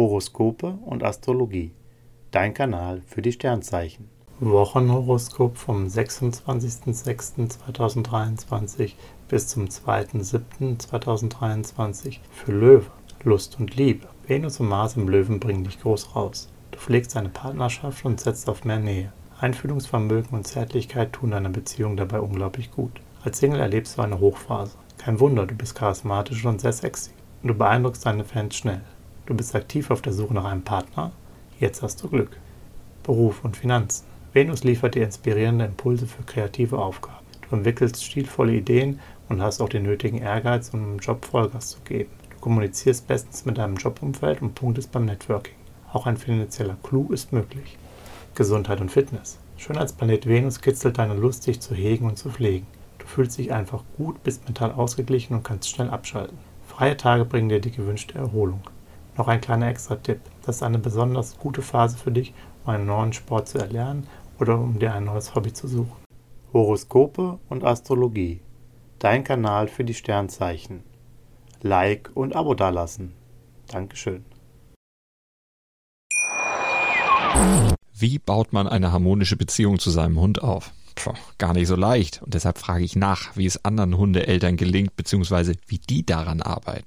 Horoskope und Astrologie. Dein Kanal für die Sternzeichen. Wochenhoroskop vom 26.06.2023 bis zum 2.07.2023 für Löwe. Lust und Liebe. Venus und Mars im Löwen bringen dich groß raus. Du pflegst eine Partnerschaft und setzt auf mehr Nähe. Einfühlungsvermögen und Zärtlichkeit tun deiner Beziehung dabei unglaublich gut. Als Single erlebst du eine Hochphase. Kein Wunder, du bist charismatisch und sehr sexy. Und du beeindruckst deine Fans schnell. Du bist aktiv auf der Suche nach einem Partner. Jetzt hast du Glück. Beruf und Finanzen. Venus liefert dir inspirierende Impulse für kreative Aufgaben. Du entwickelst stilvolle Ideen und hast auch den nötigen Ehrgeiz, um im Job Vollgas zu geben. Du kommunizierst bestens mit deinem Jobumfeld und punktest beim Networking. Auch ein finanzieller Clou ist möglich. Gesundheit und Fitness. Schon als Planet Venus kitzelt deine Lust, dich zu hegen und zu pflegen. Du fühlst dich einfach gut, bist mental ausgeglichen und kannst schnell abschalten. Freie Tage bringen dir die gewünschte Erholung. Noch ein kleiner Extra-Tipp. Das ist eine besonders gute Phase für dich, um einen neuen Sport zu erlernen oder um dir ein neues Hobby zu suchen. Horoskope und Astrologie. Dein Kanal für die Sternzeichen. Like und Abo dalassen. Dankeschön. Wie baut man eine harmonische Beziehung zu seinem Hund auf? Puh, gar nicht so leicht. Und deshalb frage ich nach, wie es anderen Hundeeltern gelingt, beziehungsweise wie die daran arbeiten.